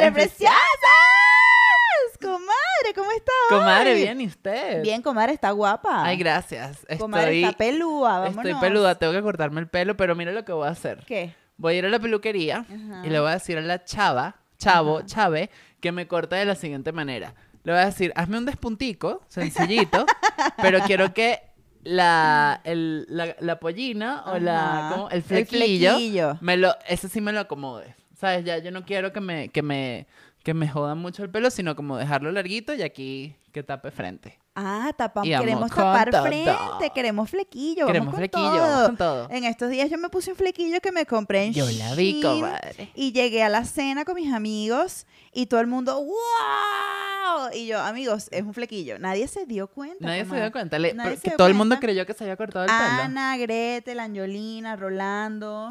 Hola, comadres preciosas. Comadre, ¿cómo estás? Comadre, bien, ¿y usted? Bien, comadre, está guapa. Ay, gracias. Comadre, está pelúa, vámonos. Estoy peluda, tengo que cortarme el pelo, pero mira lo que voy a hacer. ¿Qué? Voy a ir a la peluquería y le voy a decir a la chava, chavo, chave, que me corte de la siguiente manera. Le voy a decir, hazme un despuntico, sencillito, pero quiero que la, el, la, la pollina o la, ¿cómo? el flequillo, flequillo. me lo, ese sí me lo acomodes. ¿Sabes? Ya yo no quiero que me, que me, que me jodan mucho el pelo, sino como dejarlo larguito y aquí que tape frente. Ah, tapamos, Y queremos tapar todo. frente, queremos flequillo, Queremos vamos con flequillo, todo. vamos con todo. En estos días yo me puse un flequillo que me compré en Yo la vi, comadre. Y llegué a la cena con mis amigos y todo el mundo, ¡wow! Y yo, amigos, es un flequillo. Nadie se dio cuenta. Nadie se dio cuenta. Le- Nadie porque se dio todo el mundo creyó que se había cortado el pelo. Ana, Gretel, Angelina, Rolando.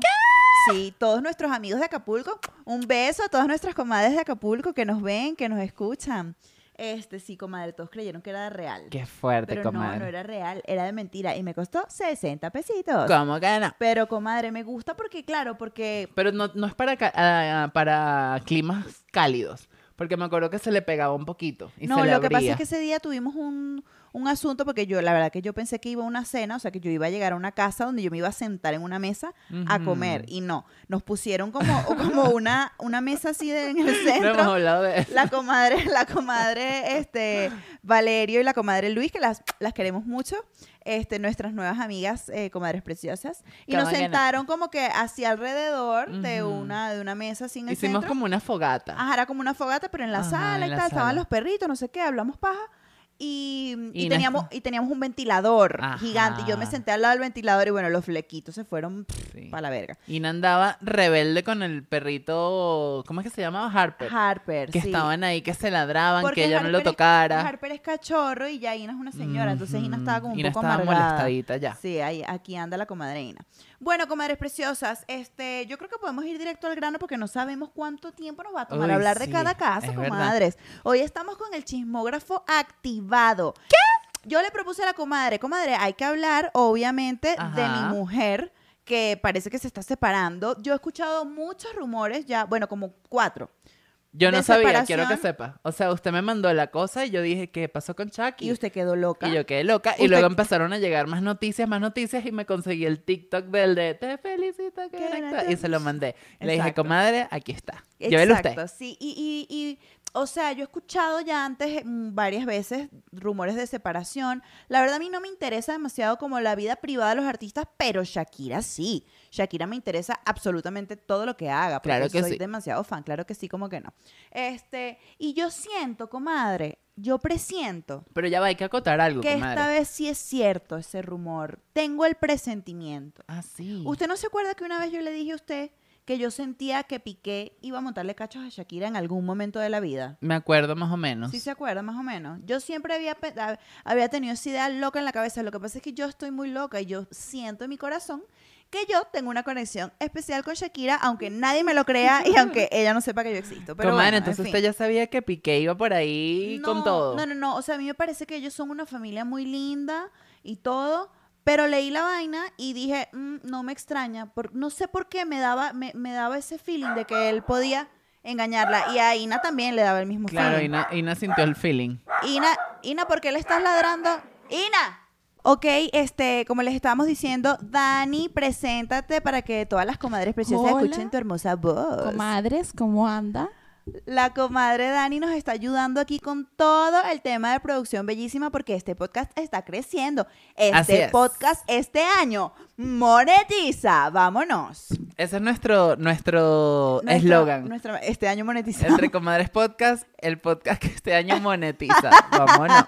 Sí, todos nuestros amigos de Acapulco. Un beso a todas nuestras comadres de Acapulco que nos ven, que nos escuchan. Este, sí, comadre, todos creyeron que era real. Qué fuerte, Pero comadre. no, no era real, era de mentira. Y me costó 60 pesitos. ¿Cómo que no? Pero, comadre, me gusta porque, claro, porque... Pero no, no es para, ah, para climas cálidos. Porque me acuerdo que se le pegaba un poquito. Y no, se lo que pasa es que ese día tuvimos un, un asunto porque yo, la verdad que yo pensé que iba a una cena, o sea, que yo iba a llegar a una casa donde yo me iba a sentar en una mesa a comer. Y no, nos pusieron como, como una, una mesa así de- en el No hemos centro. hablado de eso. La comadre, la comadre, este, Valerio y la comadre Luis, que las, las queremos mucho, este, nuestras nuevas amigas, eh, comadres preciosas, y nos sentaron como que hacia alrededor de una, de una mesa en el Hicimos centro. como una fogata. Ajá, era como una fogata, pero en la Ajá, sala en y la tal, estaban los perritos, no sé qué, hablamos paja. Y, y Y teníamos, y teníamos un ventilador Ajá. gigante. Y yo me senté al lado del ventilador y bueno, los flequitos se fueron Sí. para la verga. Ina andaba rebelde con el perrito, ¿cómo es que se llamaba? Harper. Harper, que sí. estaban ahí, que se ladraban, Porque que ella no lo es- tocara. Harper es cachorro y ya Ina es una señora, entonces Ina estaba como un Ina poco estaba amargada. molestadita ya. Sí, ahí, aquí anda la comadre Ina. Bueno, comadres preciosas, este, yo creo que podemos ir directo al grano porque no sabemos cuánto tiempo nos va a tomar Uy, hablar de cada verdad. comadres. Hoy estamos con el chismógrafo activado. ¿Qué? Yo le propuse a la comadre, comadre, hay que hablar, obviamente, de mi mujer que parece que se está separando. Yo he escuchado muchos rumores ya, bueno, como cuatro. Yo no sabía, quiero que sepa. O sea, usted me mandó la cosa y yo dije, ¿qué pasó con Chucky? Y usted quedó loca. Y yo quedé loca. Y luego empezaron a llegar más noticias, más noticias. Y me conseguí el TikTok del de Te felicito que Que eres eres tú", Y se lo mandé. Y Le dije, comadre, aquí está. Llévelo usted. sí. Y, y, y, o sea, yo he escuchado ya antes mm, varias veces rumores de separación. La verdad a mí no me interesa demasiado como la vida privada de los artistas, pero Shakira sí. Shakira me interesa absolutamente todo lo que haga, porque Claro que soy sí. demasiado fan, claro que sí, como que no. Este, y yo siento, comadre, yo presiento Pero ya va, hay que acotar algo, que comadre. esta vez sí es cierto ese rumor. Tengo el presentimiento. Ah, sí. ¿Usted no se acuerda que una vez yo le dije a usted que yo sentía que Piqué iba a montarle cachos a Shakira en algún momento de la vida? Me acuerdo más o menos. ¿Sí se acuerda más o menos? Yo siempre había, tenido esa idea loca en la cabeza. Lo que pasa es que yo estoy muy loca y yo siento en mi corazón que yo tengo una conexión especial con Shakira, aunque nadie me lo crea y aunque ella no sepa que yo existo. Pero bueno, en entonces fin. usted ya sabía que Piqué iba por ahí con No, todo. No, no, no. O sea, a mí me parece que ellos son una familia muy linda y todo. Pero leí la vaina y dije, "Mm, no me extraña. Por, no sé por qué me daba, me, me daba ese feeling de que él podía engañarla. Y a Ina también le daba el mismo Claro, feeling. Ina, Ina sintió el feeling. Ina, Ina, ¿por qué le estás ladrando? ¡Ina! Ok, este, como les estábamos diciendo, Dani, preséntate para que todas las comadres preciosas Hola. escuchen tu hermosa voz. Comadres, ¿cómo anda? La comadre Dani nos está ayudando aquí con todo el tema de producción bellísima porque este podcast está creciendo. Este es. podcast este año monetiza. Vámonos. Ese es nuestro nuestro eslogan. Este año monetiza. Entre Comadres Podcast, el podcast que este año monetiza. Vámonos.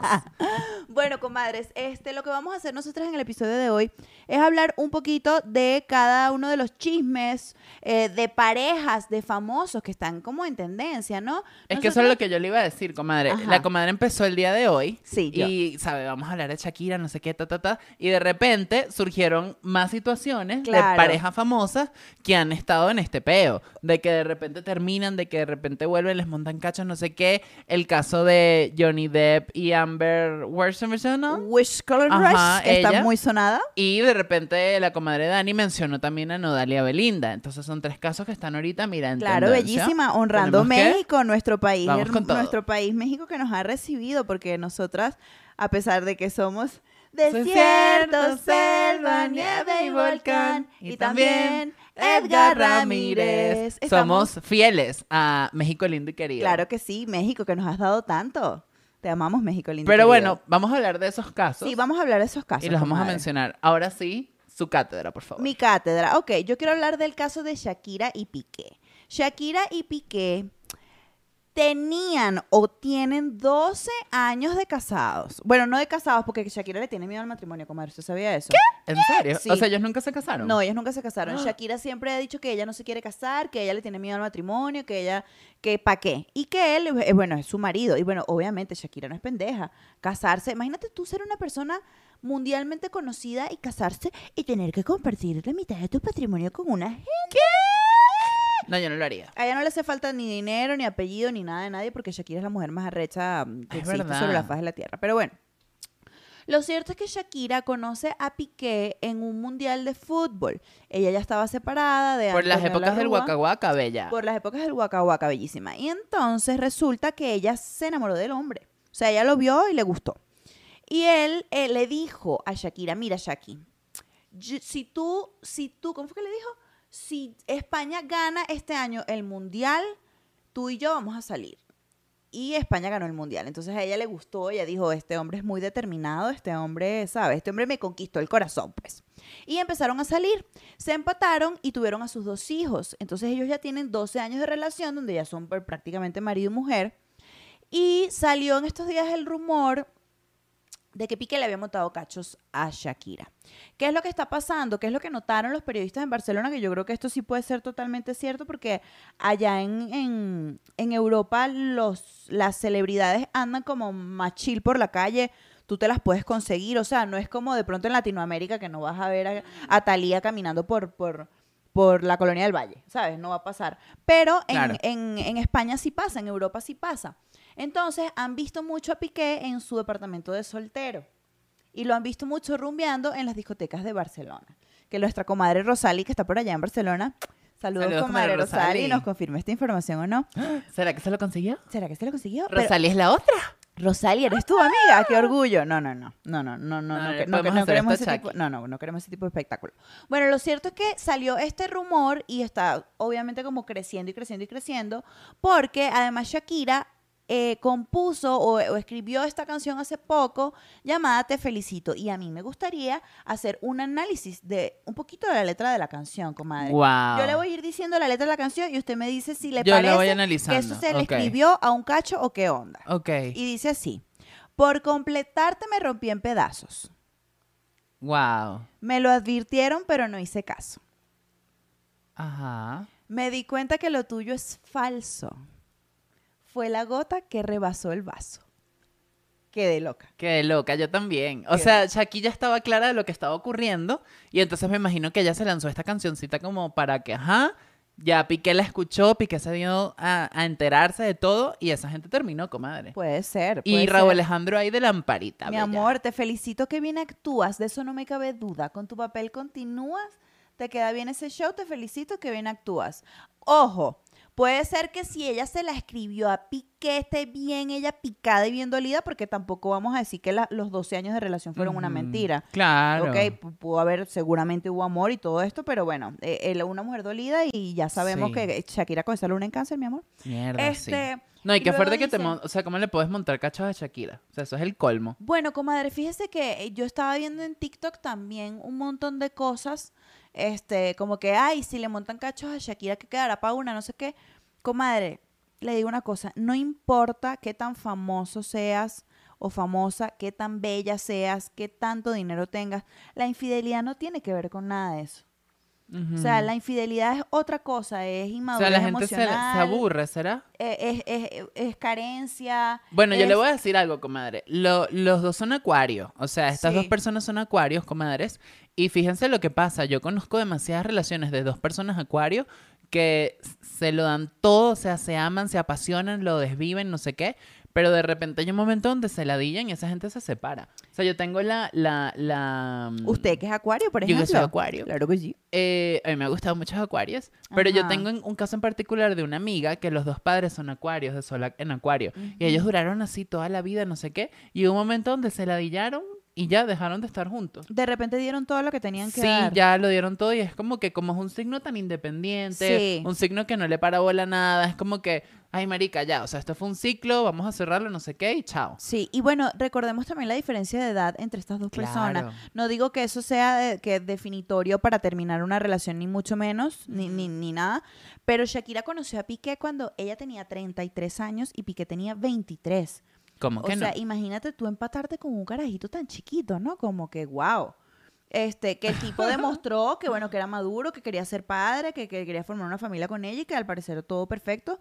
Bueno, comadres, este, lo que vamos a hacer nosotras en el episodio de hoy es hablar un poquito de cada uno de los chismes eh, de parejas, de famosos que están como en tendencia, ¿no? Es que eso es lo que yo le iba a decir, comadre. Ajá. La comadre empezó el día de hoy. Sí, yo. Y, ¿sabe? Vamos a hablar de Shakira, no sé qué, ta, ta, ta. Y de repente surgieron más situaciones Claro. de parejas famosas que han estado en este peo. De que de repente terminan, de que de repente vuelven, les montan cachos, no sé qué. El caso de Johnny Depp y Amber esta persona? Wish Color Ajá, Rush, que está ella. muy sonada. Y de repente la comadre Dani mencionó también a Nodalia Belinda. Entonces son tres casos que están ahorita, mira, en Claro, tendencia. bellísima, honrando Tenemos México, nuestro país, nuestro país México que nos ha recibido, porque nosotras, a pesar de que somos Desierto, selva, nieve y volcán, y también Edgar Ramírez. Estamos- Somos fieles a México lindo y querido. Claro que sí, México, que nos has dado tanto. Te amamos, México lindo. y Pero querido. bueno, vamos a hablar de esos casos. sí, vamos a hablar de esos casos. y los vamos a mencionar. Ahora sí, su cátedra, por favor. Mi cátedra. Ok, yo quiero hablar del caso de Shakira y Piqué. Shakira y Piqué tenían o tienen 12 años de casados. Bueno, no de casados, porque Shakira le tiene miedo al matrimonio, comadre. ¿Usted sabía eso? ¿En serio? Sí. O sea, ellos nunca se casaron. No, ellos nunca se casaron. Ah. Shakira siempre ha dicho que ella no se quiere casar, que ella le tiene miedo al matrimonio, que ella, que pa' qué. Y que él, eh, bueno, es su marido. Y bueno, obviamente Shakira no es pendeja. Casarse, imagínate tú ser una persona mundialmente conocida y casarse y tener que compartir la mitad de tu patrimonio con una gente. No, yo no lo haría. A ella no le hace falta ni dinero, ni apellido, ni nada de nadie, porque Shakira es la mujer más arrecha mm, que Es existe verdad. sobre la faz de la tierra. Pero bueno, lo cierto es que Shakira conoce a Piqué en un mundial de fútbol. Ella ya estaba separada de Por las épocas del Waka Waka, bella. Por las épocas del Waka Waka, bellísima. Y entonces resulta que ella se enamoró del hombre. O sea, ella lo vio y le gustó. Y él eh, le dijo a Shakira, mira Shaki, yo- si tú, si tú, ¿cómo fue que le dijo? Si España gana este año el mundial, tú y yo vamos a salir. Y España ganó el mundial. Entonces a ella le gustó, ella dijo, este hombre es muy determinado, este hombre, ¿sabes? Este hombre me conquistó el corazón, pues. Y empezaron a salir. Se empataron y tuvieron a sus dos hijos. Entonces ellos ya tienen 12 años de relación, donde ya son pues, prácticamente marido y mujer. Y salió en estos días el rumor de que Piqué le había montado cachos a Shakira. ¿Qué es lo que está pasando? ¿Qué es lo que notaron los periodistas en Barcelona? Que yo creo que esto sí puede ser totalmente cierto porque allá en, en, en Europa los, las celebridades andan como más chill por la calle. Tú te las puedes conseguir. O sea, no es como de pronto en Latinoamérica que no vas a ver a, a Thalía caminando por... por por la colonia del Valle, ¿sabes? No va a pasar. Pero en, Claro. en, en España sí pasa, en Europa sí pasa. Entonces han visto mucho a Piqué en su departamento de soltero. Y lo han visto mucho rumbeando en las discotecas de Barcelona. Que nuestra comadre Rosali, que está por allá en Barcelona, saludos, Saludos, comadre comadre Rosali, Rosali. nos confirma esta información o no. ¿Será que se lo consiguió? ¿Será que se lo consiguió? Pero- Rosalía es la otra. Rosali, eres tu amiga, qué orgullo. No, no, no, no, no, no, no, No, queremos ese tipo, no, no, no queremos ese tipo de espectáculo. Bueno, lo cierto es que salió este rumor y está obviamente como creciendo y creciendo y creciendo, porque además Shakira eh, compuso o, o escribió esta canción hace poco llamada Te Felicito y a mí me gustaría hacer un análisis de un poquito de la letra de la canción, comadre. Wow. Yo le voy a ir diciendo la letra de la canción y usted me dice si le Yo voy parece que eso se le escribió a un cacho o qué onda. Ok. Y dice así, por completarte me rompí en pedazos. Wow. Me lo advirtieron, pero no hice caso. Ajá. Me di cuenta que lo tuyo es falso. Fue la gota que rebasó el vaso. Quedé loca. Qué loca, yo también. O Qué sea, Shakira estaba clara de lo que estaba ocurriendo y entonces me imagino que ella se lanzó esta cancioncita como para que, ajá, ya Piqué la escuchó, Piqué se dio a, a enterarse de todo y esa gente terminó, comadre. Puede ser. y Raúl ser. Alejandro ahí de lamparita. Mi bella. amor, te felicito que bien actúas. De eso no me cabe duda. Con tu papel continúas. Te queda bien ese show. Te felicito que bien actúas. Ojo, puede ser que si ella se la escribió a Piqué, esté bien ella picada y bien dolida, porque tampoco vamos a decir que la- los 12 años de relación fueron una mentira. Claro. Ok, pu- pudo haber, seguramente hubo amor y todo esto, pero bueno, eh, él una mujer dolida y ya sabemos Sí. que Shakira con esa luna en cáncer, mi amor. Mierda, Este, sí. No, y qué fuerte que te... O sea, ¿cómo le puedes montar cachos a Shakira? O sea, eso es el colmo. Bueno, comadre, fíjese que eh, yo estaba viendo en TikTok también un montón de cosas, este, como que, ay, si le montan cachos a Shakira, que quedará para una, no sé qué. Comadre, le digo una cosa, no importa qué tan famoso seas o famosa, qué tan bella seas, qué tanto dinero tengas, la infidelidad no tiene que ver con nada de eso. O sea, la infidelidad es otra cosa, es O inmadurez sea, la gente se, aburre, ¿será? eh, Es, es- es carencia. Bueno, yo le es- voy a decir algo, comadre. Lo- los dos son acuarios. O sea, estas Sí. dos personas son acuarios, comadres. Y fíjense lo que pasa. Yo conozco demasiadas relaciones de dos personas acuario que se lo dan todo, o sea, se aman, se apasionan, lo desviven, no sé qué. Pero de repente hay un momento donde se ladillan y esa gente se separa. O sea, yo tengo la... la, la Usted que es acuario, por Yo que ejemplo. soy acuario. Claro que sí. Eh, a mí me ha gustado muchos acuarios, pero yo tengo en- un caso en particular de una amiga que los dos padres son acuarios, de sol en acuario, y ellos duraron así toda la vida, no sé qué, y hubo un momento donde se ladillaron y ya dejaron de estar juntos. De repente dieron todo lo que tenían que Sí, dar. ya lo dieron todo y es como que como es un signo tan independiente, Sí. un signo que no le para bola nada, es como que, ay marica, ya, o sea, esto fue un ciclo, vamos a cerrarlo, no sé qué, y chao. Sí, y bueno, recordemos también la diferencia de edad entre estas dos personas. No digo que eso sea de- que definitorio para terminar una relación, ni mucho menos, ni, ni, ni nada. Pero Shakira conoció a Piqué cuando ella tenía 33 años y Piqué tenía 23. ¿Cómo O que sea, no? imagínate tú empatarte con un carajito tan chiquito, ¿no? Como que, wow. Este, que el tipo demostró que, bueno, que era maduro, que quería ser padre, que, que quería formar una familia con ella y que al parecer todo perfecto.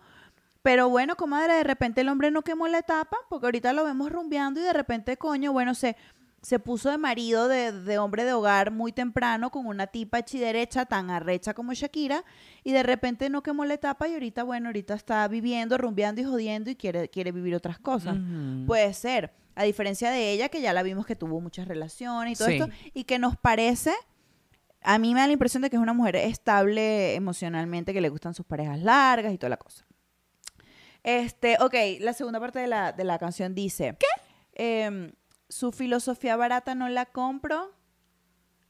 Pero bueno, comadre, de repente el hombre no quemó la etapa, porque ahorita lo vemos rumbeando y de repente, coño, bueno, se, se puso de marido de, de hombre de hogar muy temprano con una tipa hechiderecha tan arrecha como Shakira y de repente no quemó la etapa y ahorita, bueno, ahorita está viviendo, rumbeando y jodiendo y quiere, quiere vivir otras cosas. Puede ser, a diferencia de ella, que ya la vimos que tuvo muchas relaciones y todo Sí. esto, y que nos parece, a mí me da la impresión de que es una mujer estable emocionalmente, que le gustan sus parejas largas y toda la cosa. Este, ok, la segunda parte de la, de la canción dice, ¿qué? Su filosofía barata no la compro,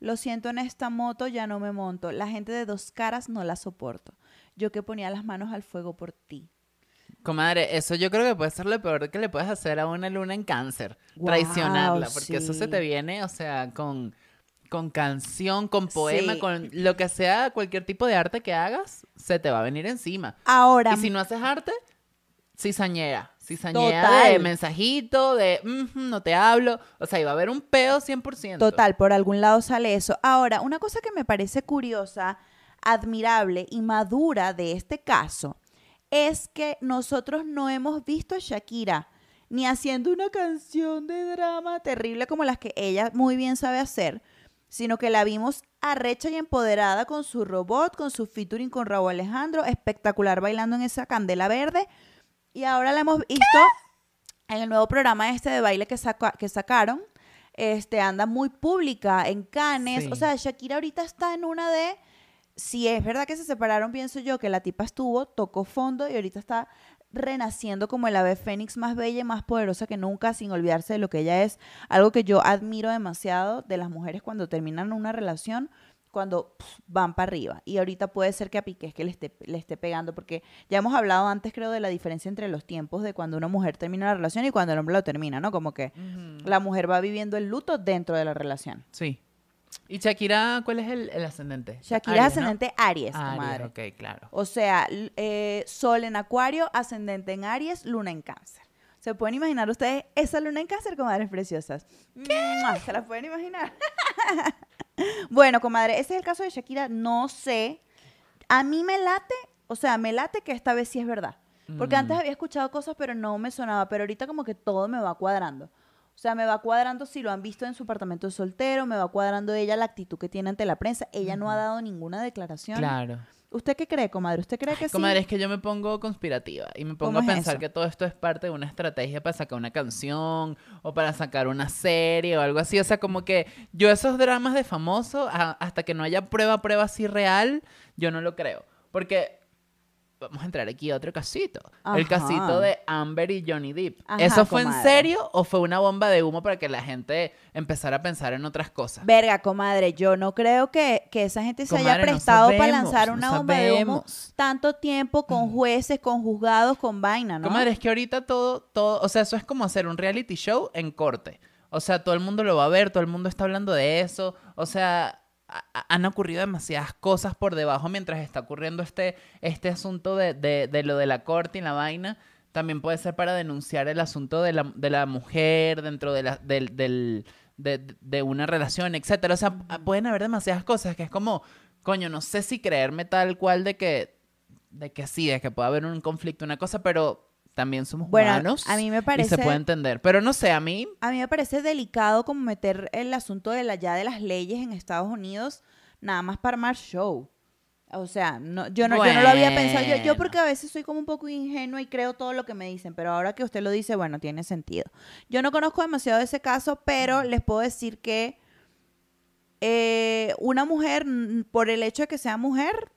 lo siento en esta moto, ya no me monto, la gente de dos caras no la soporto, yo que ponía las manos al fuego por ti. Comadre, eso yo creo que puede ser lo peor que le puedes hacer a una luna en cáncer. Traicionarla, porque eso se te viene, o sea, con, con canción, con poema, Sí. con lo que sea, cualquier tipo de arte que hagas, se te va a venir encima. Ahora, Y si no haces arte, cizañera. Cizañera Total. de mensajito, de "Ujú, no te hablo. O sea, iba a haber un pedo 100%. Total, por algún lado sale eso. Ahora, una cosa que me parece curiosa, admirable y madura de este caso es que nosotros no hemos visto a Shakira ni haciendo una canción de drama terrible como las que ella muy bien sabe hacer, sino que la vimos arrecha y empoderada con su robot, con su featuring con Raúl Alejandro, espectacular bailando en esa candela verde. Y ahora la hemos visto en el nuevo programa este de baile que, saca- que sacaron. Este, anda muy pública en Cannes. Sí. O sea, Shakira ahorita está en una de... Si es verdad que se separaron, pienso yo que la tipa estuvo, tocó fondo y ahorita está renaciendo como el ave fénix más bella y más poderosa que nunca, sin olvidarse de lo que ella es. Algo que yo admiro demasiado de las mujeres cuando terminan una relación, cuando van para arriba. Y ahorita puede ser que a Piqué es que le esté, le esté pegando, porque ya hemos hablado antes, creo, de la diferencia entre los tiempos de cuando una mujer termina una relación y cuando el hombre lo termina, ¿no? Como que la mujer va viviendo el luto dentro de la relación. Sí. ¿Y Shakira, cuál es el, el ascendente? Shakira Aries, es ¿no? ascendente Aries, Aries, ok, claro. O sea, eh, Sol en Acuario, ascendente en Aries, Luna en Cáncer. ¿Se pueden imaginar ustedes esa luna en cáncer, comadres preciosas? ¿Qué? ¿Se la pueden imaginar? bueno, comadre, ese es el caso de Shakira. No sé. A mí me late, o sea, me late que esta vez sí es verdad. Porque Mm. antes había escuchado cosas, pero no me sonaba. Pero ahorita como que todo me va cuadrando. O sea, me va cuadrando si lo han visto en su apartamento de soltero, me va cuadrando ella la actitud que tiene ante la prensa. Ella no ha dado ninguna declaración. Claro. ¿Usted qué cree, comadre? ¿Usted cree que sí? Comadre, es que yo me pongo conspirativa y me pongo ¿Cómo a pensar que todo esto es parte de una estrategia para sacar una canción o para sacar una serie o algo así. O sea, como que yo esos dramas de famoso, a- hasta que no haya prueba, prueba así real, yo no lo creo. Porque vamos a entrar aquí a otro casito. El casito de Amber y Johnny Depp. Ajá, ¿Eso fue en serio o fue una bomba de humo para que la gente empezara a pensar en otras cosas? Verga, comadre, yo no creo que, que esa gente se haya no prestado para lanzar no una bomba de humo tanto tiempo con jueces, con juzgados, con vaina, ¿no? Comadre, es que ahorita todo, todo, o sea, eso es como hacer un reality show en corte. O sea, todo el mundo lo va a ver, todo el mundo está hablando de eso. O sea, han ocurrido demasiadas cosas por debajo mientras está ocurriendo este, este asunto de, de- de lo de la corte y la vaina. También puede ser para denunciar el asunto de la, de la mujer dentro de, la, del, del- de, de una relación, etcétera. O sea, pueden haber demasiadas cosas que es como, coño, no sé si creerme tal cual de que de que sí, de que puede haber un conflicto, una cosa, pero también somos Bueno, humanos. a mí me Y parece- se puede entender. Pero no sé, a mí. A mí me parece delicado como meter el asunto de la ya de las leyes en Estados Unidos nada más para armar show. O sea, no, yo, no, yo no lo había pensado. Yo, yo porque a veces soy como un poco ingenua y creo todo lo que me dicen, pero ahora que usted lo dice, bueno, tiene sentido. Yo no conozco demasiado de ese caso, pero les puedo decir que eh, una mujer, mm, por el hecho de que sea mujer,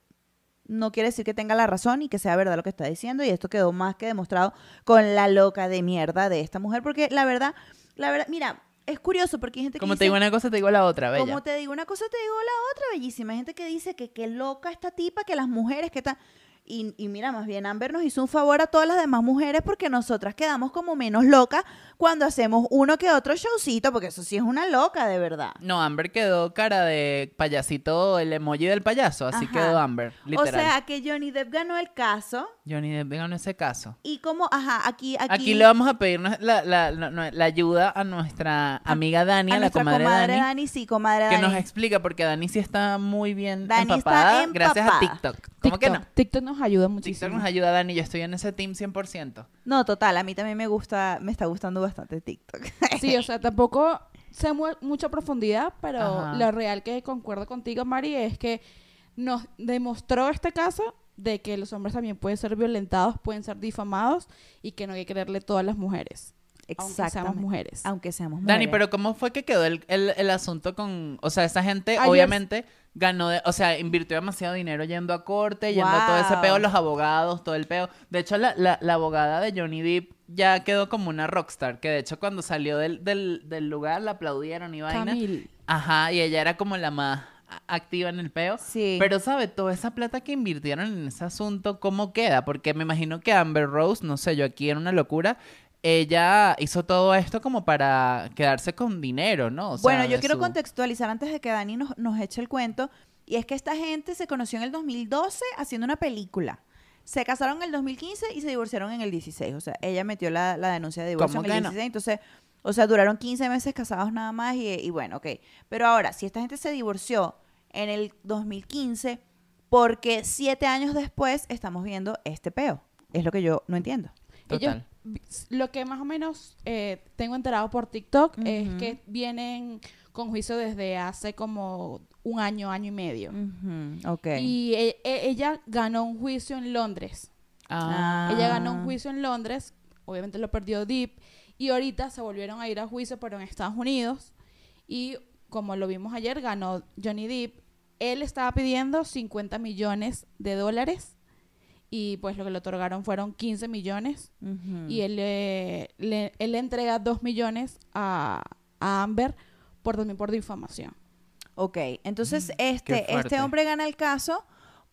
no quiere decir que tenga la razón y que sea verdad lo que está diciendo. Y esto quedó más que demostrado con la loca de mierda de esta mujer, porque la verdad, la verdad, mira, es curioso porque hay gente que Como dice, te digo una cosa, te digo la otra, bella. como te digo una cosa, te digo la otra, bellísima. Hay gente que dice que qué loca esta tipa, que las mujeres que están... Y, y mira, más bien Amber nos hizo un favor a todas las demás mujeres porque nosotras quedamos como menos locas cuando hacemos uno que otro showcito, porque eso sí es una loca, de verdad. No, Amber quedó cara de payasito, el emoji del payaso, así Ajá. quedó Amber, literal. O sea, que Johnny Depp ganó el caso Johnny Depp ganó ese caso. y como, ajá, aquí... Aquí, Aquí, le vamos a pedir la, la- la- la- la ayuda a nuestra amiga Dani, a a la nuestra comadre, comadre Dani, Dani, sí, comadre que Dani. nos explica, porque Dani sí está muy bien Dani está empapada gracias a empapada. TikTok. ¿Cómo que no? TikTok- TikTok nos ayuda TikTok muchísimo. nos ayuda, Dani, yo estoy en ese team 100%. No, total, a mí también me gusta, me está gustando bastante TikTok. Sí, o sea, tampoco sé mu- mucha profundidad, pero Ajá. lo real que concuerdo contigo, Mari, es que nos demostró este caso de que los hombres también pueden ser violentados, pueden ser difamados y que no hay que creerle todas las mujeres, aunque seamos Exactamente. mujeres. Aunque seamos mujeres. Dani, pero ¿cómo fue que quedó el, el- el asunto con... O sea, esa gente Ayer- obviamente ganó, de- o sea, invirtió demasiado dinero yendo a corte, yendo a todo ese peo, los abogados, todo el peo. De hecho, la, la- la abogada de Johnny Depp ya quedó como una rockstar, que de hecho cuando salió del, del, del lugar la aplaudieron y vaina. Camil. Ajá, y ella era como la más activa en el peo. Sí. Pero, ¿sabe? Toda esa plata que invirtieron en ese asunto, ¿cómo queda? Porque me imagino que Amber Rose, no sé, yo aquí era una locura, ella hizo todo esto como para quedarse con dinero, ¿no? O sea, bueno, yo quiero su- contextualizar antes de que Dani nos, nos eche el cuento. Y es que esta gente se conoció en el 2012 haciendo una película. Se casaron en el 2015 y se divorciaron en el 16. O sea, ella metió la, la denuncia de divorcio ¿Cómo en el que no? 16. Entonces, o sea, duraron 15 meses casados nada más y, y bueno, ok. Pero ahora, si esta gente se divorció en el 2015, porque siete años después estamos viendo este peo? Es lo que yo no entiendo. Total. Lo que más o menos eh, tengo enterado por TikTok es que vienen con juicio desde hace como un año, año y medio. Ujú, ok. Y e- e- ella ganó un juicio en Londres. Ah, Ella ganó un juicio en Londres, obviamente lo perdió Deep, y ahorita se volvieron a ir a juicio, pero en Estados Unidos. Y como lo vimos ayer, ganó Johnny Depp. Él estaba pidiendo 50 millones de dólares y pues lo que le otorgaron fueron 15 millones. Y él, le- le, él le entrega 2 millones a, a Amber por también por difamación. Ok, entonces qué este, este hombre gana el caso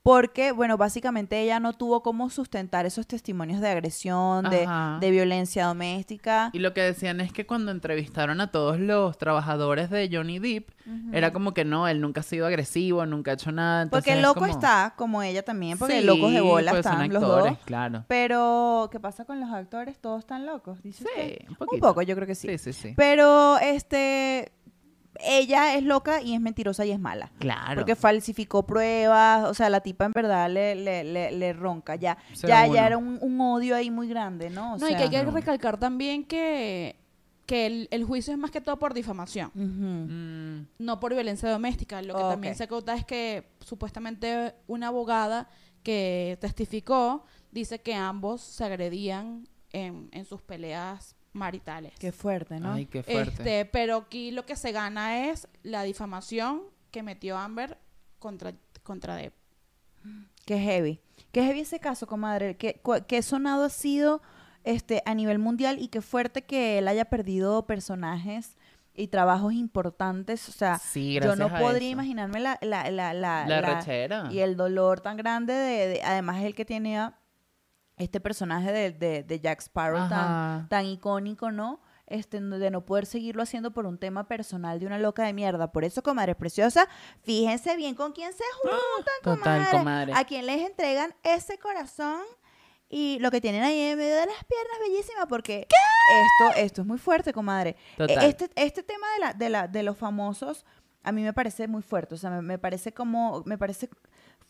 porque, bueno, básicamente ella no tuvo cómo sustentar esos testimonios de agresión, de, violencia doméstica. Y lo que decían es que cuando entrevistaron a todos los trabajadores de Johnny Depp, era como que no, él nunca ha sido agresivo, nunca ha hecho nada. entonces Porque el es loco como- está, como ella también, porque Sí, locos de bola pues son están los actores, dos. claro. Pero, ¿qué pasa con los actores? ¿Todos están locos? ¿Dice Sí, usted? un Un poquito. poco, yo creo que sí. Sí, sí, sí. Pero, este, ella es loca y es mentirosa y es mala. Claro. Porque falsificó pruebas, o sea, la tipa en verdad le, le, le, le ronca. Ya, ya, ya era un, un odio ahí muy grande, ¿no? O no, y que hay que no. recalcar también que, que el, el juicio es más que todo por difamación. Mm, no por violencia doméstica. Lo que también se acota es que supuestamente una abogada que testificó dice que ambos se agredían en, en sus peleas maritales. Qué fuerte, ¿no? Ay, qué fuerte. Este, pero aquí lo que se gana es la difamación que metió Amber contra, contra Depp. Qué heavy. Qué heavy ese caso, comadre. Qué, sonado ha sido este, a nivel mundial y qué fuerte que él haya perdido personajes y trabajos importantes. O sea, Sí, yo no podría eso. imaginarme la, la, la, la, La la- rechera. y el dolor tan grande de, de- además el que tenía este personaje de, de, de Jack Sparrow tan, tan icónico, ¿no? Este, de no poder seguirlo haciendo por un tema personal de una loca de mierda. Por eso, comadres preciosas, fíjense bien con quién se juntan, Total, comadre. comadre. A quién les entregan ese corazón y lo que tienen ahí en medio de las piernas, bellísima, porque esto, esto es muy fuerte, comadre. Total. E- Este, este tema de, la, de, la, de los famosos a mí me parece muy fuerte. O sea, me, me parece como, me parece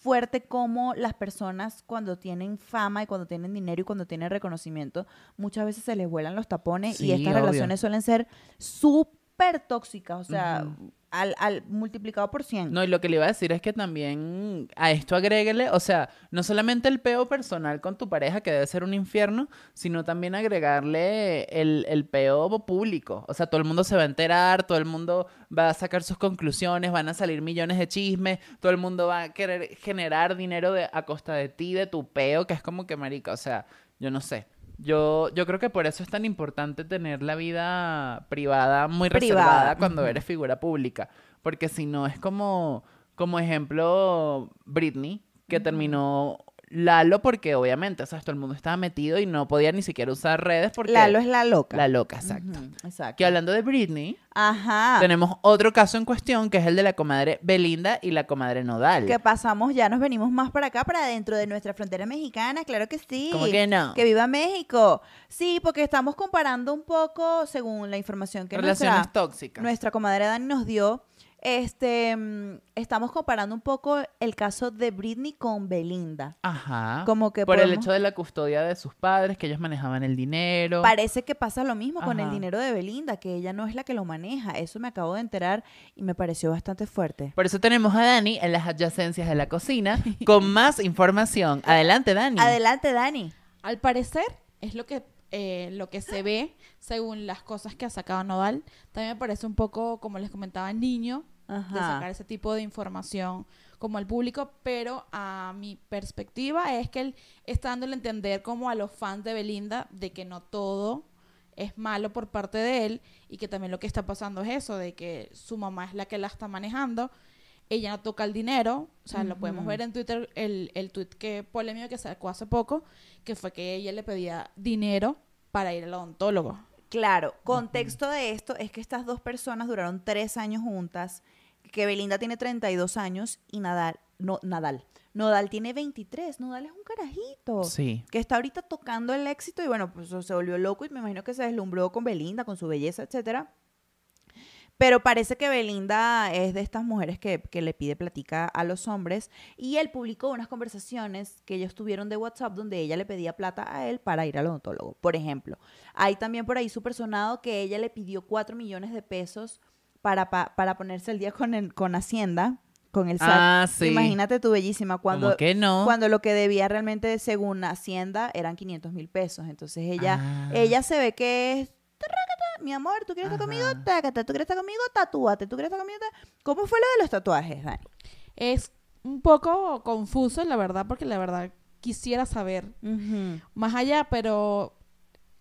fuerte como las personas cuando tienen fama y cuando tienen dinero y cuando tienen reconocimiento, muchas veces se les vuelan los tapones y estas obvio. relaciones suelen ser súper tóxicas. O sea. Al, al multiplicado por 100. No, y lo que le iba a decir es que también a esto agréguele, o sea, no solamente el peo personal con tu pareja, que debe ser un infierno, sino también agregarle el, el peo público. O sea, todo el mundo se va a enterar, todo el mundo va a sacar sus conclusiones, van a salir millones de chismes, todo el mundo va a querer generar dinero de, a costa de ti, de tu peo, que es como que marica, o sea, yo no sé. Yo, yo creo que por eso es tan importante tener la vida privada muy Privada, reservada cuando eres figura pública. Porque si no, es como, como ejemplo Britney, que terminó Lalo porque obviamente, o sea, todo el mundo estaba metido y no podía ni siquiera usar redes porque... Lalo es la loca. La loca, exacto. Exacto. Que hablando de Britney, Ajá. tenemos otro caso en cuestión que es el de la comadre Belinda y la comadre Nodal. Que pasamos, ya nos venimos más para acá, para dentro de nuestra frontera mexicana, claro que sí. ¿Cómo que no? Que viva México. Sí, porque estamos comparando un poco, según la información que Relaciones nuestra, tóxicas. nuestra comadre Dani nos dio, este, mm, estamos comparando un poco el caso de Britney con Belinda. Ajá. Como que Por el hecho de la custodia de sus padres, que ellos manejaban el dinero. Parece que pasa lo mismo con el dinero de Belinda, que ella no es la que lo maneja. Eso me acabo de enterar y me pareció bastante fuerte. Por eso tenemos a Dani en las adyacencias de la cocina con más información. Adelante, Dani. Adelante, Dani. Al parecer, es lo que, eh, lo que se ve según las cosas que ha sacado Nodal. También me parece un poco, como les comentaba, niño de sacar ese tipo de información como al público, pero a mi perspectiva es que él está dándole a entender como a los fans de Belinda de que no todo es malo por parte de él y que también lo que está pasando es eso, de que su mamá es la que la está manejando, ella no toca el dinero, o sea, lo podemos ver en Twitter, el, el tweet que polémico que sacó hace poco, que fue que ella le pedía dinero para ir al odontólogo. Claro, contexto de esto es que estas dos personas duraron tres años juntas, que Belinda tiene 32 años y Nadal, no, Nadal, Nodal tiene 23, Nodal es un carajito. Sí. Que está ahorita tocando el éxito y bueno, pues se volvió loco y me imagino que se deslumbró con Belinda, con su belleza, etcétera. Pero parece que Belinda es de estas mujeres que, que le pide platica a los hombres y él publicó unas conversaciones que ellos tuvieron de WhatsApp donde ella le pedía plata a él para ir al odontólogo, por ejemplo. Hay también por ahí súper sonado que ella le pidió 4 millones de pesos para, pa- para ponerse el día con, el- con Hacienda, con el SAT. Ah, sí. Imagínate tú, bellísima, cuando, ¿Cómo que no? cuando lo que debía realmente, según Hacienda, eran 500 mil pesos. Entonces ella, Ah. ella se ve que es, "Tarrácata, mi amor, ¿tú quieres estar conmigo? Tácata, ¿tú quieres estar conmigo? Tatúate, ¿tú quieres estar conmigo? Ta-". ¿Cómo fue lo de los tatuajes, Dani? Es un poco confuso, la verdad, porque la verdad quisiera saber más allá, pero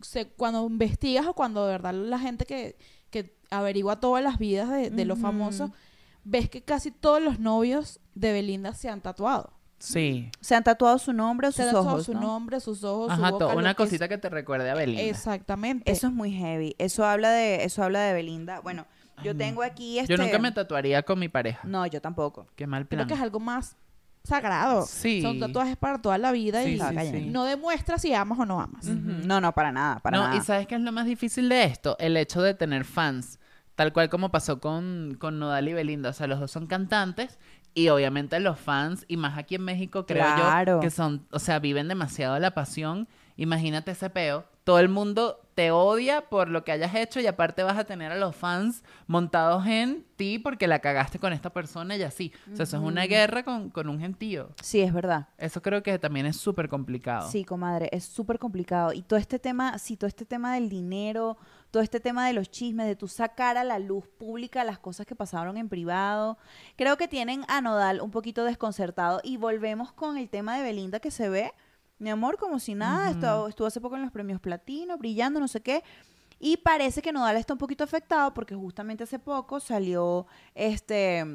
se- cuando investigas o cuando de verdad la gente que, que averigua todas las vidas de, de los famosos, ves que casi todos los novios de Belinda se han tatuado. Sí. Se han tatuado su nombre o Se sus han tatuado ojos, su ¿no? nombre, sus ojos, Ajá, su to- boca. una que cosita que te recuerde a Belinda. Exactamente. Eso es muy heavy. Eso habla de, eso habla de Belinda. Bueno, yo tengo aquí este... Yo nunca me tatuaría con mi pareja. No, yo tampoco. Qué mal Creo plan. que es algo más sagrado. Sí. Son tatuajes para toda la vida Sí, y sí, sí. no demuestra si amas o no amas. No, no, para nada, para no, nada. y ¿sabes qué es lo más difícil de esto? El hecho de tener fans. Tal cual como pasó con, con Nodal y Belinda. O sea, los dos son cantantes y obviamente los fans, y más aquí en México, creo Claro. yo, que son, o sea, viven demasiado la pasión. Imagínate ese peo. Todo el mundo te odia por lo que hayas hecho y aparte vas a tener a los fans montados en ti porque la cagaste con esta persona y así. O sea, eso es una guerra con, con un gentío. Sí, es verdad. Eso creo que también es súper complicado. Sí, comadre, es súper complicado. Y todo este tema, sí, todo este tema del dinero, todo este tema de los chismes, de tú sacar a la luz pública las cosas que pasaron en privado, creo que tienen a Nodal un poquito desconcertado. Y volvemos con el tema de Belinda que se ve, mi amor, como si nada, estuvo, estuvo hace poco en los premios Platino, brillando, no sé qué. Y parece que Nodal está un poquito afectado porque justamente hace poco salió este,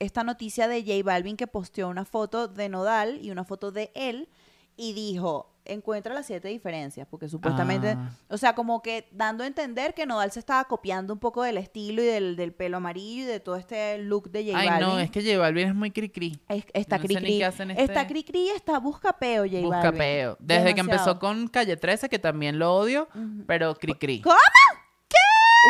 esta noticia de J Balvin que posteó una foto de Nodal y una foto de él y dijo, encuentra las siete diferencias, porque supuestamente, Ah. o sea, como que dando a entender que Nodal se estaba copiando un poco del estilo y del, del pelo amarillo y de todo este look de J Ay, Balvin. no, es que J Balvin es muy cri-cri. Es- está no sé cri ni cri. qué hacen Está este- cri cri, está busca peo J Busca Balvin. peo. Desde que empezó con Calle 13, que también lo odio, pero cri-cri. ¿Cómo?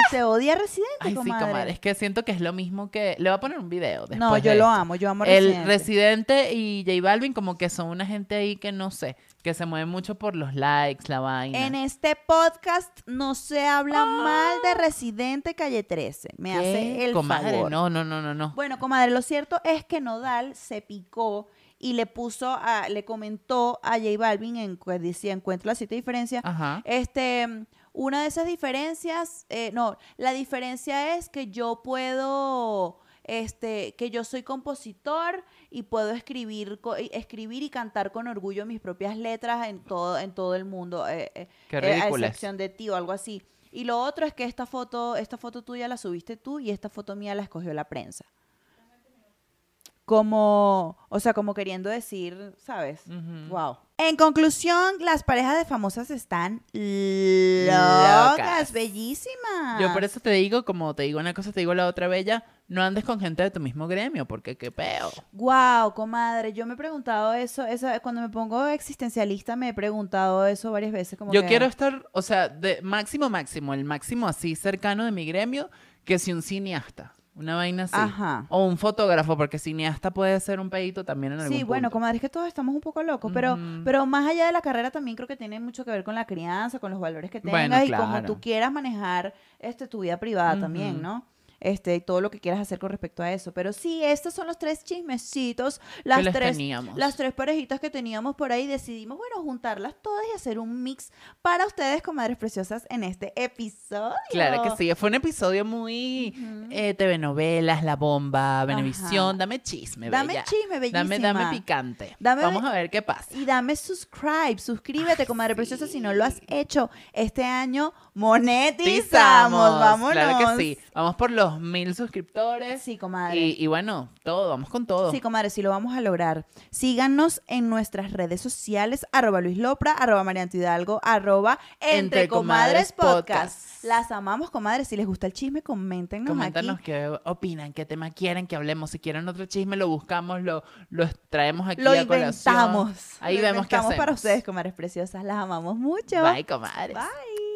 ¿Usted odia a Residente, Ay, sí, comadre? comadre. Es que siento que es lo mismo que... Le voy a poner un video después No, yo de lo esto. amo, yo amo a El Residente. Residente y J Balvin como que son una gente ahí que no sé, que se mueve mucho por los likes, la vaina. En este podcast no se habla mal de Residente Calle 13. Me ¿Qué? hace el Comadre, favor. no, no, no, no, no. Bueno, comadre, lo cierto es que Nodal se picó y le puso, a, le comentó a J Balvin en que decía encuentra las siete diferencias. Ajá. Este, una de esas diferencias, eh, no, la diferencia es que yo puedo, este, que yo soy compositor y puedo escribir, co- y- escribir y cantar con orgullo mis propias letras en todo, en todo el mundo. eh, eh, Qué eh, a excepción de ti o algo así. Y lo otro es que esta foto, esta foto tuya la subiste tú y esta foto mía la escogió la prensa. Como, o sea, como queriendo decir, ¿sabes? Wow. En conclusión, las parejas de famosas están Locas. locas, bellísimas. Yo por eso te digo, como te digo una cosa, te digo la otra bella, no andes con gente de tu mismo gremio, porque qué peo. Wow, comadre, yo me he preguntado eso, eso, cuando me pongo existencialista me he preguntado eso varias veces. Como Yo que- quiero estar, o sea, de máximo, máximo, el máximo así cercano de mi gremio, que si un cineasta, una vaina así. Ajá. O un fotógrafo, porque cineasta puede ser un pedito también en algún Sí, bueno, comadre, es que todos estamos un poco locos, pero, pero más allá de la carrera también creo que tiene mucho que ver con la crianza, con los valores que tengas Bueno, y como tú quieras manejar este, tu vida privada también, ¿no? Este, todo lo que quieras hacer con respecto a eso. Pero sí, estos son los tres chismecitos, las tres, teníamos. las tres parejitas que teníamos por ahí. Decidimos, bueno, juntarlas todas y hacer un mix para ustedes, comadres preciosas, en este episodio. Claro que sí, fue un episodio muy Ujú. eh, TV novelas, La Bomba, Venevisión, Ajá. dame chisme, Dame bella. chisme, bellísima. Dame, dame picante. Dame Vamos a ver qué pasa. Y dame subscribe, suscríbete, Ay, comadre sí. preciosa, si no lo has hecho. Este año monetizamos, vámonos. Claro que sí. Vamos por los mil suscriptores. Sí, comadre. Y, y bueno, todo, vamos con todo. Sí, comadre, sí lo vamos a lograr. Síganos en nuestras redes sociales, arroba Luis Lopra, arroba Marianto Hidalgo, arroba Entre, Entre Comadres Comadres Podcast. Podcast. Las amamos, comadres. Si les gusta el chisme, coméntenos Coméntanos aquí. qué opinan, qué tema quieren que hablemos. Si quieren otro chisme, lo buscamos, lo, lo traemos aquí Lo a colación. inventamos. Ahí Lo vemos qué hacemos. para ustedes, comadres preciosas. Las amamos mucho. Bye, comadres. Bye.